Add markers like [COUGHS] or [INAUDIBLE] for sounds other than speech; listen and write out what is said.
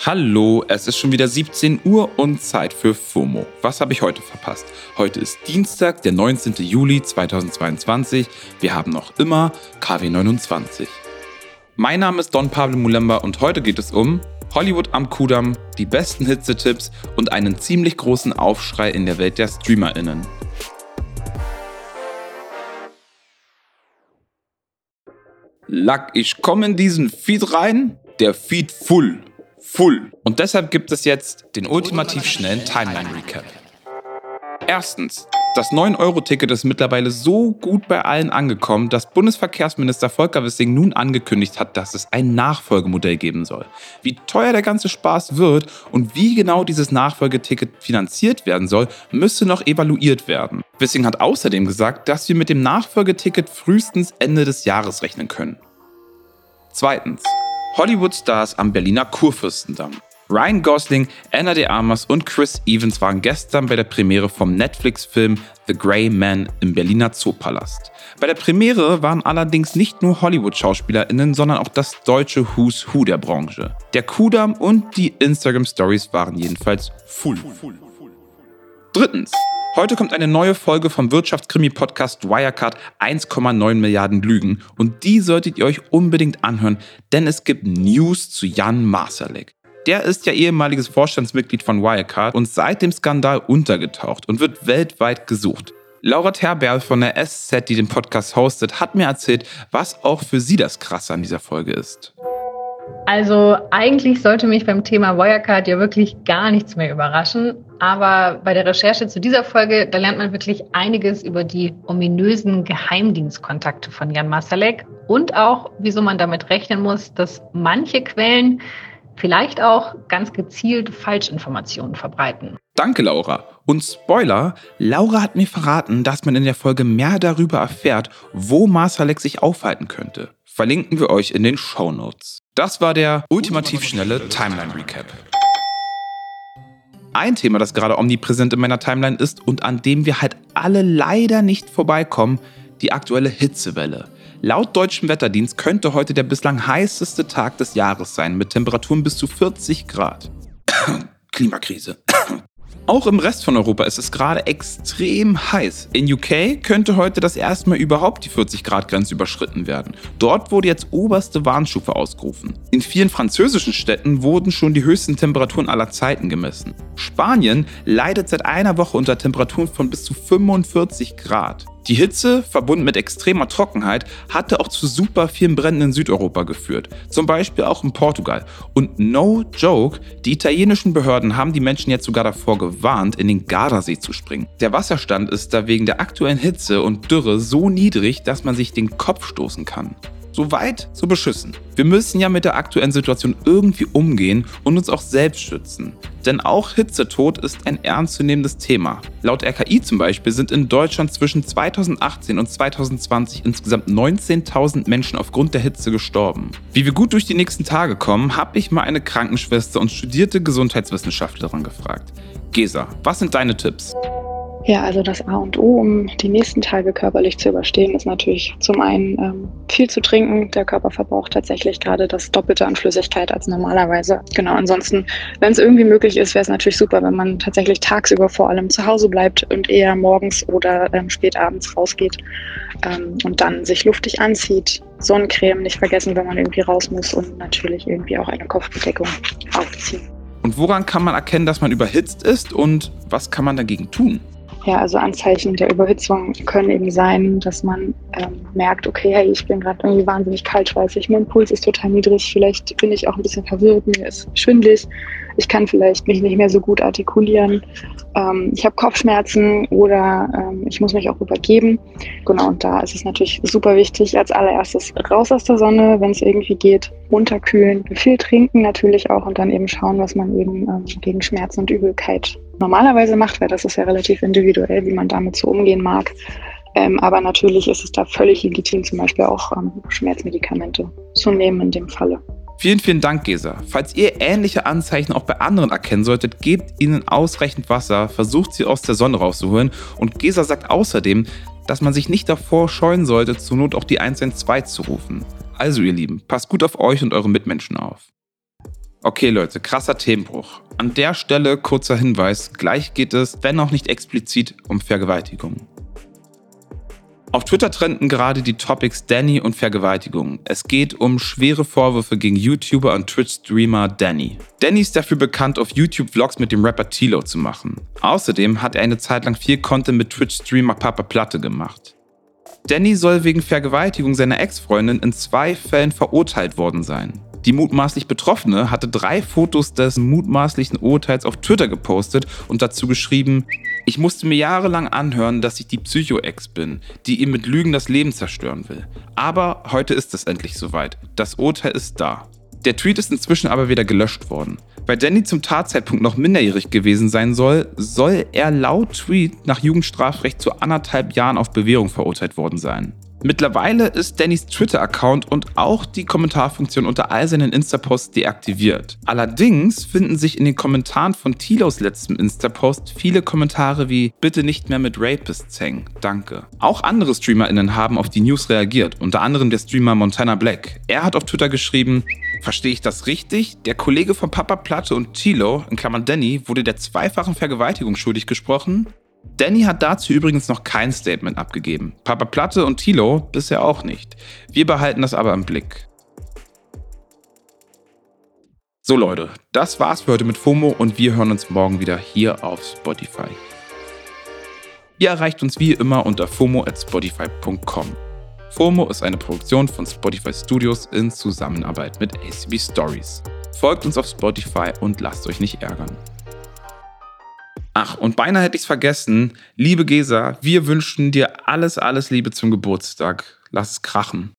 Hallo, es ist schon wieder 17 Uhr und Zeit für FOMO. Was habe ich heute verpasst? Heute ist Dienstag, der 19. Juli 2022. Wir haben noch immer KW 29. Mein Name ist Don Pablo Mulemba und heute geht es um Hollywood am Kudamm, die besten Hitzetipps und einen ziemlich großen Aufschrei in der Welt der StreamerInnen. Lack, ich komme in diesen Feed rein, der Feed full full. Und deshalb gibt es jetzt den ultimativ schnellen Timeline-Recap. Erstens. Das 9-Euro-Ticket ist mittlerweile so gut bei allen angekommen, dass Bundesverkehrsminister Volker Wissing nun angekündigt hat, dass es ein Nachfolgemodell geben soll. Wie teuer der ganze Spaß wird und wie genau dieses Nachfolgeticket finanziert werden soll, müsste noch evaluiert werden. Wissing hat außerdem gesagt, dass wir mit dem Nachfolgeticket frühestens Ende des Jahres rechnen können. Zweitens. Hollywood-Stars am Berliner Kurfürstendamm. Ryan Gosling, Anna de Armas und Chris Evans waren gestern bei der Premiere vom Netflix-Film The Grey Man im Berliner Zoopalast. Bei der Premiere waren allerdings nicht nur Hollywood-SchauspielerInnen, sondern auch das deutsche Who's Who der Branche. Der Kudamm und die Instagram-Stories waren jedenfalls full. Drittens. Heute kommt eine neue Folge vom Wirtschaftskrimi-Podcast Wirecard 1,9 Milliarden Lügen und die solltet ihr euch unbedingt anhören, denn es gibt News zu Jan Masalek. Der ist ja ehemaliges Vorstandsmitglied von Wirecard und seit dem Skandal untergetaucht und wird weltweit gesucht. Laura Terberl von der SZ, die den Podcast hostet, hat mir erzählt, was auch für sie das Krasse an dieser Folge ist. Also eigentlich sollte mich beim Thema Wirecard ja wirklich gar nichts mehr überraschen. Aber bei der Recherche zu dieser Folge, da lernt man wirklich einiges über die ominösen Geheimdienstkontakte von Jan Masalek und auch, wieso man damit rechnen muss, dass manche Quellen vielleicht auch ganz gezielt Falschinformationen verbreiten. Danke, Laura. Und Spoiler, Laura hat mir verraten, dass man in der Folge mehr darüber erfährt, wo Masalek sich aufhalten könnte. Verlinken wir euch in den Show Notes. Das war der ultimativ schnelle Timeline Recap. Ein Thema, das gerade omnipräsent in meiner Timeline ist und an dem wir halt alle leider nicht vorbeikommen, die aktuelle Hitzewelle. Laut deutschem Wetterdienst könnte heute der bislang heißeste Tag des Jahres sein, mit Temperaturen bis zu 40 Grad. [COUGHS] Klimakrise. Auch im Rest von Europa ist es gerade extrem heiß. In UK könnte heute das erste Mal überhaupt die 40-Grad-Grenze überschritten werden. Dort wurde jetzt oberste Warnstufe ausgerufen. In vielen französischen Städten wurden schon die höchsten Temperaturen aller Zeiten gemessen. Spanien leidet seit einer Woche unter Temperaturen von bis zu 45 Grad. Die Hitze, verbunden mit extremer Trockenheit, hatte auch zu super vielen Bränden in Südeuropa geführt, zum Beispiel auch in Portugal. Und no joke, die italienischen Behörden haben die Menschen jetzt sogar davor gewarnt, in den Gardasee zu springen. Der Wasserstand ist da wegen der aktuellen Hitze und Dürre so niedrig, dass man sich den Kopf stoßen kann. So weit, so beschissen. Wir müssen ja mit der aktuellen Situation irgendwie umgehen und uns auch selbst schützen. Denn auch Hitzetod ist ein ernstzunehmendes Thema. Laut RKI zum Beispiel sind in Deutschland zwischen 2018 und 2020 insgesamt 19.000 Menschen aufgrund der Hitze gestorben. Wie wir gut durch die nächsten Tage kommen, habe ich mal eine Krankenschwester und studierte Gesundheitswissenschaftlerin gefragt. Gesa, was sind deine Tipps? Ja, also das A und O, um die nächsten Tage körperlich zu überstehen, ist natürlich zum einen ähm, viel zu trinken. Der Körper verbraucht tatsächlich gerade das Doppelte an Flüssigkeit als normalerweise. Genau, ansonsten, wenn es irgendwie möglich ist, wäre es natürlich super, wenn man tatsächlich tagsüber vor allem zu Hause bleibt und eher morgens oder ähm, spät abends rausgeht ähm, und dann sich luftig anzieht. Sonnencreme nicht vergessen, wenn man irgendwie raus muss und natürlich irgendwie auch eine Kopfbedeckung aufziehen. Und woran kann man erkennen, dass man überhitzt ist und was kann man dagegen tun? Ja, also Anzeichen der Überhitzung können eben sein, dass man ähm, merkt, okay, hey, ich bin gerade irgendwie wahnsinnig kaltschweißig, mein Puls ist total niedrig, vielleicht bin ich auch ein bisschen verwirrt, mir ist schwindlig, ich kann vielleicht mich nicht mehr so gut artikulieren, ähm, ich habe Kopfschmerzen oder ähm, ich muss mich auch übergeben. Genau, und da ist es natürlich super wichtig, als allererstes raus aus der Sonne, wenn es irgendwie geht, runterkühlen, viel trinken natürlich auch und dann eben schauen, was man eben ähm, gegen Schmerzen und Übelkeit normalerweise macht, weil das ist ja relativ individuell, wie man damit so umgehen mag. Ähm, aber natürlich ist es da völlig legitim, zum Beispiel auch ähm, Schmerzmedikamente zu nehmen in dem Falle. Vielen, vielen Dank, Gesa. Falls ihr ähnliche Anzeichen auch bei anderen erkennen solltet, gebt ihnen ausreichend Wasser, versucht sie aus der Sonne rauszuholen. Und Gesa sagt außerdem, dass man sich nicht davor scheuen sollte, zur Not auch die 112 zu rufen. Also, ihr Lieben, passt gut auf euch und eure Mitmenschen auf. Okay Leute, krasser Themenbruch. An der Stelle kurzer Hinweis, gleich geht es, wenn auch nicht explizit, um Vergewaltigung. Auf Twitter trenden gerade die Topics Danny und Vergewaltigung. Es geht um schwere Vorwürfe gegen YouTuber und Twitch-Streamer Danny. Danny ist dafür bekannt, auf YouTube Vlogs mit dem Rapper Tilo zu machen. Außerdem hat er eine Zeit lang viel Content mit Twitch-Streamer Papa Platte gemacht. Danny soll wegen Vergewaltigung seiner Ex-Freundin in zwei Fällen verurteilt worden sein. Die mutmaßlich Betroffene hatte drei Fotos des mutmaßlichen Urteils auf Twitter gepostet und dazu geschrieben, ich musste mir jahrelang anhören, dass ich die Psycho-Ex bin, die ihm mit Lügen das Leben zerstören will. Aber heute ist es endlich soweit. Das Urteil ist da. Der Tweet ist inzwischen aber wieder gelöscht worden. Weil Danny zum Tatzeitpunkt noch minderjährig gewesen sein soll, soll er laut Tweet nach Jugendstrafrecht zu anderthalb Jahren auf Bewährung verurteilt worden sein. Mittlerweile ist Dannys Twitter-Account und auch die Kommentarfunktion unter all seinen Insta-Posts deaktiviert. Allerdings finden sich in den Kommentaren von Tilos letztem Insta-Post viele Kommentare wie Bitte nicht mehr mit Rapists hängen, danke. Auch andere StreamerInnen haben auf die News reagiert, unter anderem der Streamer Montana Black. Er hat auf Twitter geschrieben, Verstehe ich das richtig? Der Kollege von Papa Platte und Tilo, in Klammern Danny, wurde der zweifachen Vergewaltigung schuldig gesprochen? Danny hat dazu übrigens noch kein Statement abgegeben. Papa Platte und Tilo bisher auch nicht. Wir behalten das aber im Blick. So Leute, das war's für heute mit FOMO und wir hören uns morgen wieder hier auf Spotify. Ihr erreicht uns wie immer unter FOMO at Spotify.com. FOMO ist eine Produktion von Spotify Studios in Zusammenarbeit mit ACB Stories. Folgt uns auf Spotify und lasst euch nicht ärgern. Ach, und beinahe hätte ich es vergessen. Liebe Gesa, wir wünschen dir alles, alles Liebe zum Geburtstag. Lass es krachen.